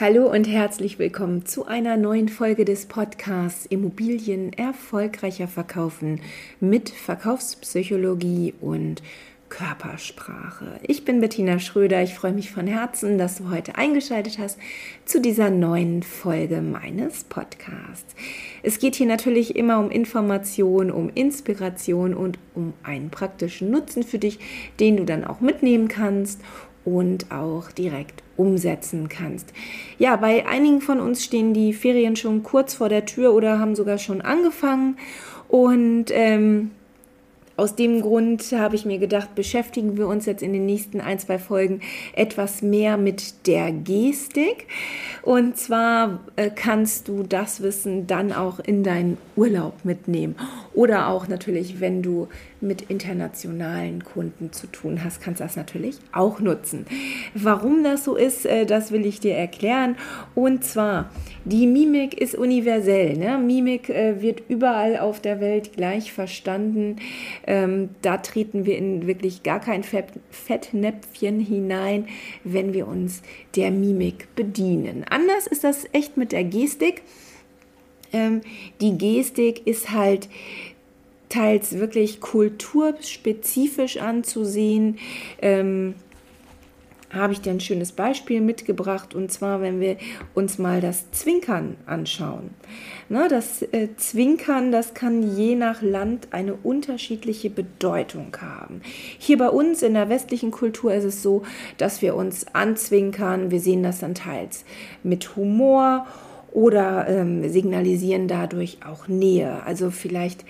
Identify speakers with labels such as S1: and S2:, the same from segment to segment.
S1: Hallo und herzlich willkommen zu einer neuen Folge des Podcasts Immobilien erfolgreicher verkaufen mit Verkaufspsychologie und Körpersprache. Ich bin Bettina Schröder. Ich freue mich von Herzen, dass du heute eingeschaltet hast zu dieser neuen Folge meines Podcasts. Es geht hier natürlich immer um Information, um Inspiration und um einen praktischen Nutzen für dich, den du dann auch mitnehmen kannst und auch direkt umsetzen kannst. Ja, bei einigen von uns stehen die Ferien schon kurz vor der Tür oder haben sogar schon angefangen. Und ähm, aus dem Grund habe ich mir gedacht, beschäftigen wir uns jetzt in den nächsten ein, zwei Folgen etwas mehr mit der Gestik. Und zwar äh, kannst du das Wissen dann auch in deinen Urlaub mitnehmen. Oder auch natürlich, wenn du mit internationalen Kunden zu tun hast, kannst du das natürlich auch nutzen. Warum das so ist, äh, das will ich dir erklären. Und zwar, die Mimik ist universell. Ne? Mimik äh, wird überall auf der Welt gleich verstanden. Ähm, da treten wir in wirklich gar kein Fettnäpfchen hinein, wenn wir uns der Mimik bedienen. Anders ist das echt mit der Gestik. Ähm, die Gestik ist halt teils wirklich kulturspezifisch anzusehen. Ähm, habe ich dir ein schönes Beispiel mitgebracht und zwar, wenn wir uns mal das Zwinkern anschauen. Na, das äh, Zwinkern, das kann je nach Land eine unterschiedliche Bedeutung haben. Hier bei uns in der westlichen Kultur ist es so, dass wir uns anzwinkern. Wir sehen das dann teils mit Humor oder ähm, signalisieren dadurch auch Nähe. Also vielleicht,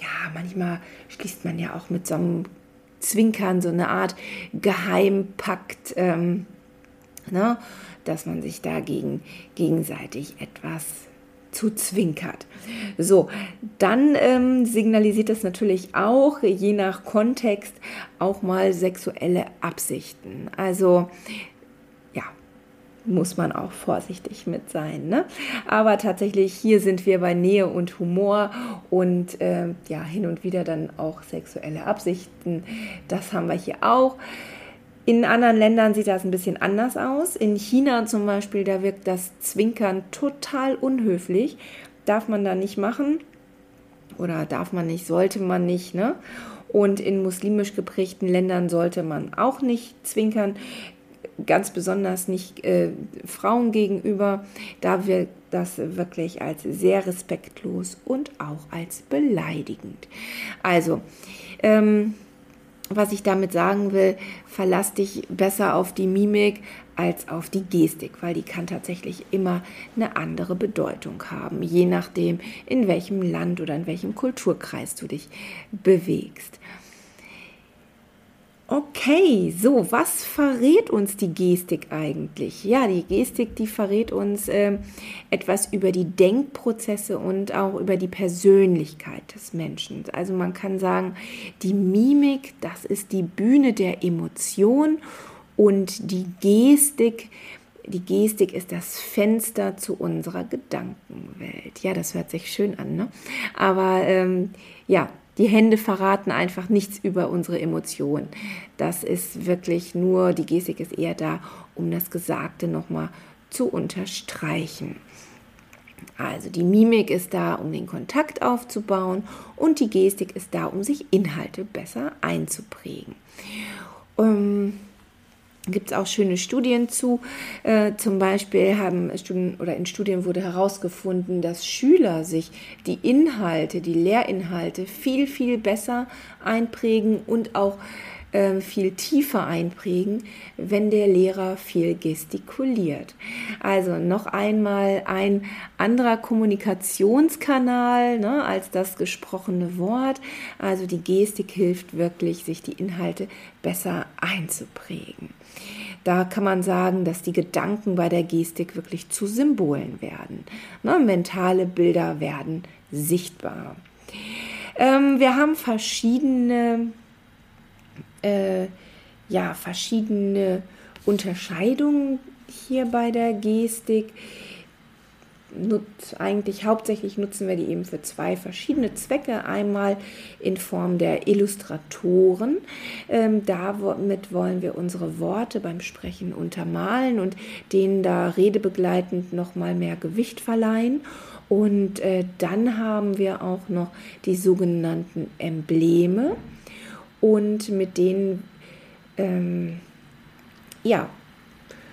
S1: ja, manchmal schließt man ja auch mit so einem Zwinkern, so eine Art Geheimpakt, ähm, ne, dass man sich dagegen gegenseitig etwas zu zwinkert. So, dann ähm, signalisiert das natürlich auch, je nach Kontext, auch mal sexuelle Absichten. Also muss man auch vorsichtig mit sein. Ne? Aber tatsächlich, hier sind wir bei Nähe und Humor und äh, ja, hin und wieder dann auch sexuelle Absichten. Das haben wir hier auch. In anderen Ländern sieht das ein bisschen anders aus. In China zum Beispiel, da wirkt das Zwinkern total unhöflich. Darf man da nicht machen oder darf man nicht, sollte man nicht. Ne? Und in muslimisch geprägten Ländern sollte man auch nicht zwinkern ganz besonders nicht äh, Frauen gegenüber. Da wird das wirklich als sehr respektlos und auch als beleidigend. Also, ähm, was ich damit sagen will, verlass dich besser auf die Mimik als auf die Gestik, weil die kann tatsächlich immer eine andere Bedeutung haben, je nachdem, in welchem Land oder in welchem Kulturkreis du dich bewegst. Okay, so, was verrät uns die Gestik eigentlich? Ja, die Gestik, die verrät uns äh, etwas über die Denkprozesse und auch über die Persönlichkeit des Menschen. Also man kann sagen, die Mimik, das ist die Bühne der Emotion und die Gestik, die Gestik ist das Fenster zu unserer Gedankenwelt. Ja, das hört sich schön an, ne? Aber ähm, ja, die Hände verraten einfach nichts über unsere Emotionen. Das ist wirklich nur, die Gestik ist eher da, um das Gesagte nochmal zu unterstreichen. Also die Mimik ist da, um den Kontakt aufzubauen und die Gestik ist da, um sich Inhalte besser einzuprägen. Ähm, gibt es auch schöne Studien zu. Äh, zum Beispiel haben Studien oder in Studien wurde herausgefunden, dass Schüler sich die Inhalte, die Lehrinhalte viel, viel besser einprägen und auch äh, viel tiefer einprägen, wenn der Lehrer viel gestikuliert. Also noch einmal ein anderer Kommunikationskanal ne, als das gesprochene Wort. Also die Gestik hilft wirklich, sich die Inhalte besser einzuprägen. Da kann man sagen, dass die Gedanken bei der Gestik wirklich zu Symbolen werden. Ne, mentale Bilder werden sichtbar. Ähm, wir haben verschiedene äh, ja, verschiedene Unterscheidungen hier bei der Gestik. nutz, eigentlich hauptsächlich nutzen wir die eben für zwei verschiedene Zwecke. Einmal in Form der Illustratoren. Ähm, damit wollen wir unsere Worte beim Sprechen untermalen und denen da redebegleitend nochmal mehr Gewicht verleihen. Und äh, dann haben wir auch noch die sogenannten Embleme und mit denen ähm, ja,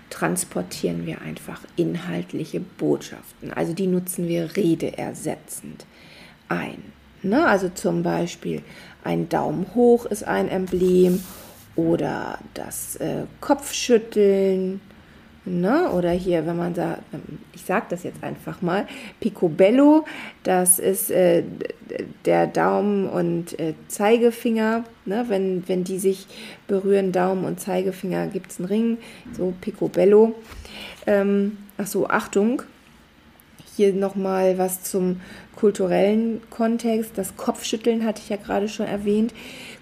S1: transportieren wir einfach inhaltliche Botschaften. Also die nutzen wir redeersetzend ein. Ne? Also zum Beispiel ein Daumen hoch ist ein Emblem oder das äh, Kopfschütteln Ne? Oder hier, wenn man sagt, ich sage das jetzt einfach mal, Picobello, das ist äh, der Daumen und äh, Zeigefinger. Ne? Wenn, wenn die sich berühren, Daumen und Zeigefinger, gibt es einen Ring, so Picobello. Ähm, ach so, Achtung, hier nochmal was zum kulturellen Kontext. Das Kopfschütteln hatte ich ja gerade schon erwähnt.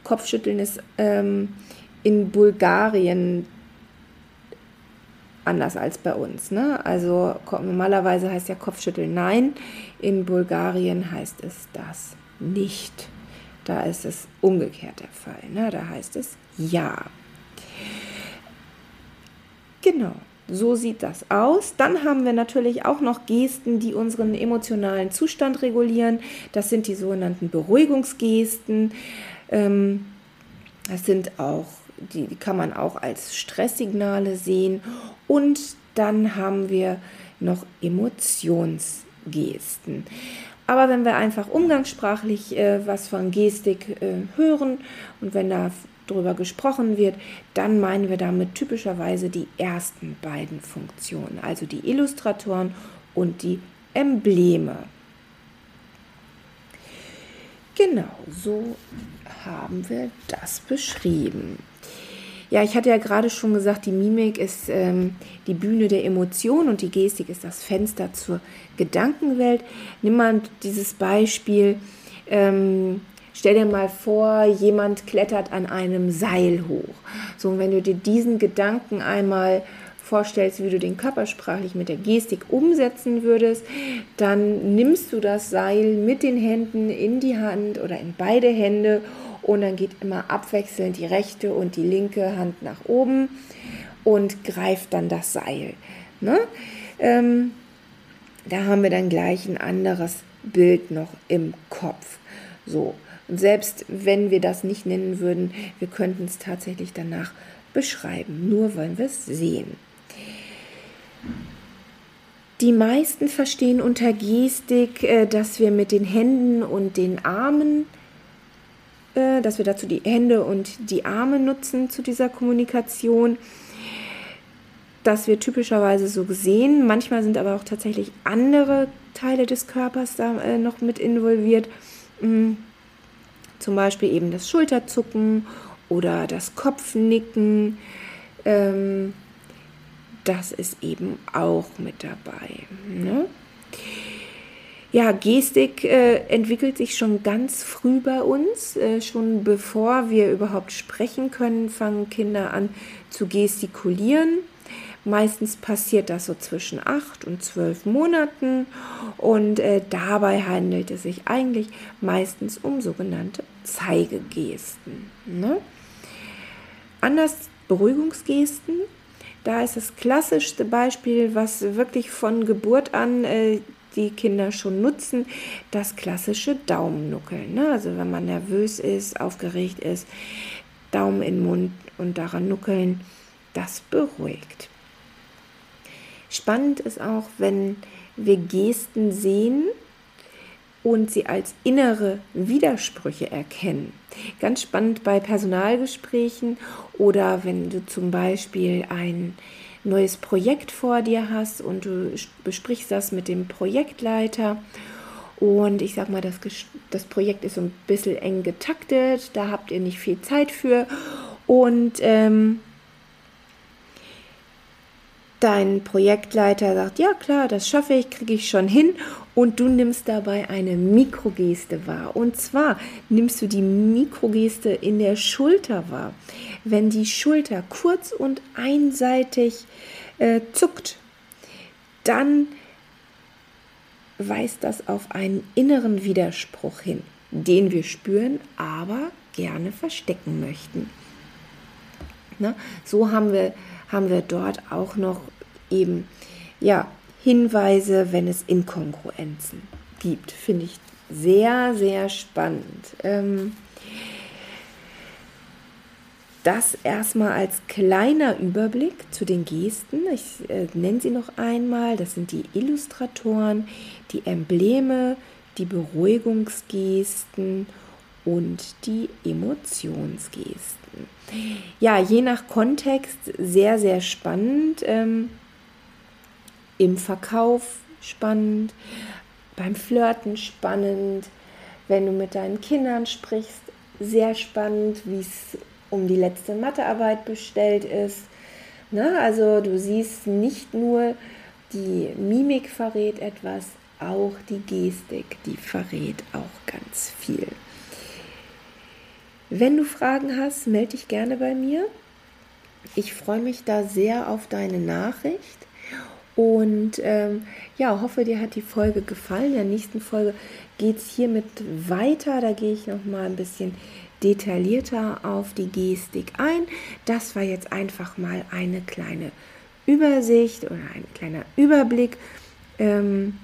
S1: Kopfschütteln ist ähm, in Bulgarien anders als bei uns. Ne? Also normalerweise heißt ja Kopfschütteln nein, in Bulgarien heißt es das nicht. Da ist es umgekehrt der Fall. Ne? Da heißt es ja. Genau, so sieht das aus. Dann haben wir natürlich auch noch Gesten, die unseren emotionalen Zustand regulieren. Das sind die sogenannten Beruhigungsgesten. Ähm, das sind auch die, die kann man auch als Stresssignale sehen. Und dann haben wir noch Emotionsgesten. Aber wenn wir einfach umgangssprachlich äh, was von Gestik äh, hören und wenn da drüber gesprochen wird, dann meinen wir damit typischerweise die ersten beiden Funktionen, also die Illustratoren und die Embleme. Genau, so haben wir das beschrieben. Ja, ich hatte ja gerade schon gesagt, die Mimik ist ähm, die Bühne der Emotionen und die Gestik ist das Fenster zur Gedankenwelt. Nimm mal dieses Beispiel. Ähm, stell dir mal vor, jemand klettert an einem Seil hoch. So, und wenn du dir diesen Gedanken einmal vorstellst, wie du den körpersprachlich mit der Gestik umsetzen würdest, dann nimmst du das Seil mit den Händen in die Hand oder in beide Hände und dann geht immer abwechselnd die rechte und die linke Hand nach oben und greift dann das Seil. Ne? Ähm, da haben wir dann gleich ein anderes Bild noch im Kopf. So. Und selbst wenn wir das nicht nennen würden, wir könnten es tatsächlich danach beschreiben. Nur wollen wir es sehen. Die meisten verstehen unter Gestik, äh, dass wir mit den Händen und den Armen äh, dass wir dazu die Hände und die Arme nutzen zu dieser Kommunikation. Das wird typischerweise so gesehen. Manchmal sind aber auch tatsächlich andere Teile des Körpers da äh, noch mit involviert. Mhm. Zum Beispiel eben das Schulterzucken oder das Kopfnicken. Ähm, das ist eben auch mit dabei. Ne? Ja, Gestik äh, entwickelt sich schon ganz früh bei uns. Äh, schon bevor wir überhaupt sprechen können, fangen Kinder an zu gestikulieren. Meistens passiert das so zwischen acht und zwölf Monaten und äh, dabei handelt es sich eigentlich meistens um sogenannte Zeigegesten. Ne? Anders Beruhigungsgesten. Da ist das klassischste Beispiel, was wirklich von Geburt an äh, die Kinder schon nutzen, das klassische Daumennuckeln. Ne? Also wenn man nervös ist, aufgeregt ist, Daumen in den Mund und daran nuckeln, das beruhigt. Spannend ist auch, wenn wir Gesten sehen und sie als innere Widersprüche erkennen. Ganz spannend bei Personalgesprächen oder wenn du zum Beispiel ein neues Projekt vor dir hast und du besprichst das mit dem Projektleiter. Und ich sag mal, das, das Projekt ist so ein bisschen eng getaktet, da habt ihr nicht viel Zeit für. Und ähm, dein Projektleiter sagt, ja klar, das schaffe ich, kriege ich schon hin und du nimmst dabei eine Mikrogeste wahr. Und zwar nimmst du die Mikrogeste in der Schulter wahr. Wenn die Schulter kurz und einseitig äh, zuckt, dann, weist das auf einen inneren Widerspruch hin, den wir spüren, aber gerne verstecken möchten. Ne? So haben wir, haben wir dort auch noch eben ja, Hinweise, wenn es Inkongruenzen gibt. Finde ich sehr, sehr spannend. Ähm, das erstmal als kleiner Überblick zu den Gesten. Ich äh, nenne sie noch einmal. Das sind die Illustratoren, die Embleme, die Beruhigungsgesten und die Emotionsgesten. Ja, je nach Kontext sehr, sehr spannend. Ähm, Im Verkauf spannend, beim Flirten spannend, wenn du mit deinen Kindern sprichst, sehr spannend, wie es um die letzte Mathearbeit bestellt ist. Na, also du siehst nicht nur die Mimik verrät etwas, auch die Gestik, die verrät auch ganz viel. Wenn du Fragen hast, melde dich gerne bei mir. Ich freue mich da sehr auf deine Nachricht und ähm, ja, hoffe, dir hat die Folge gefallen. In der nächsten Folge geht es hiermit weiter. Da gehe ich noch mal ein bisschen detaillierter auf die Gestik ein. Das war jetzt einfach mal eine kleine Übersicht oder ein kleiner Überblick ähm,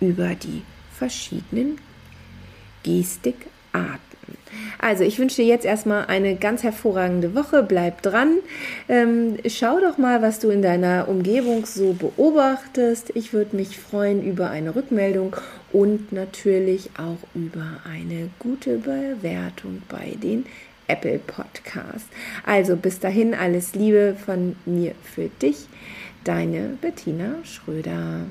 S1: über die verschiedenen Gestikarten. Also, ich wünsche dir jetzt erstmal eine ganz hervorragende Woche. Bleib dran. Ähm, schau doch mal, was du in deiner Umgebung so beobachtest. Ich würde mich freuen über eine Rückmeldung und natürlich auch über eine gute Bewertung bei den Apple Podcasts. Also bis dahin alles Liebe von mir für dich, deine Bettina Schröder.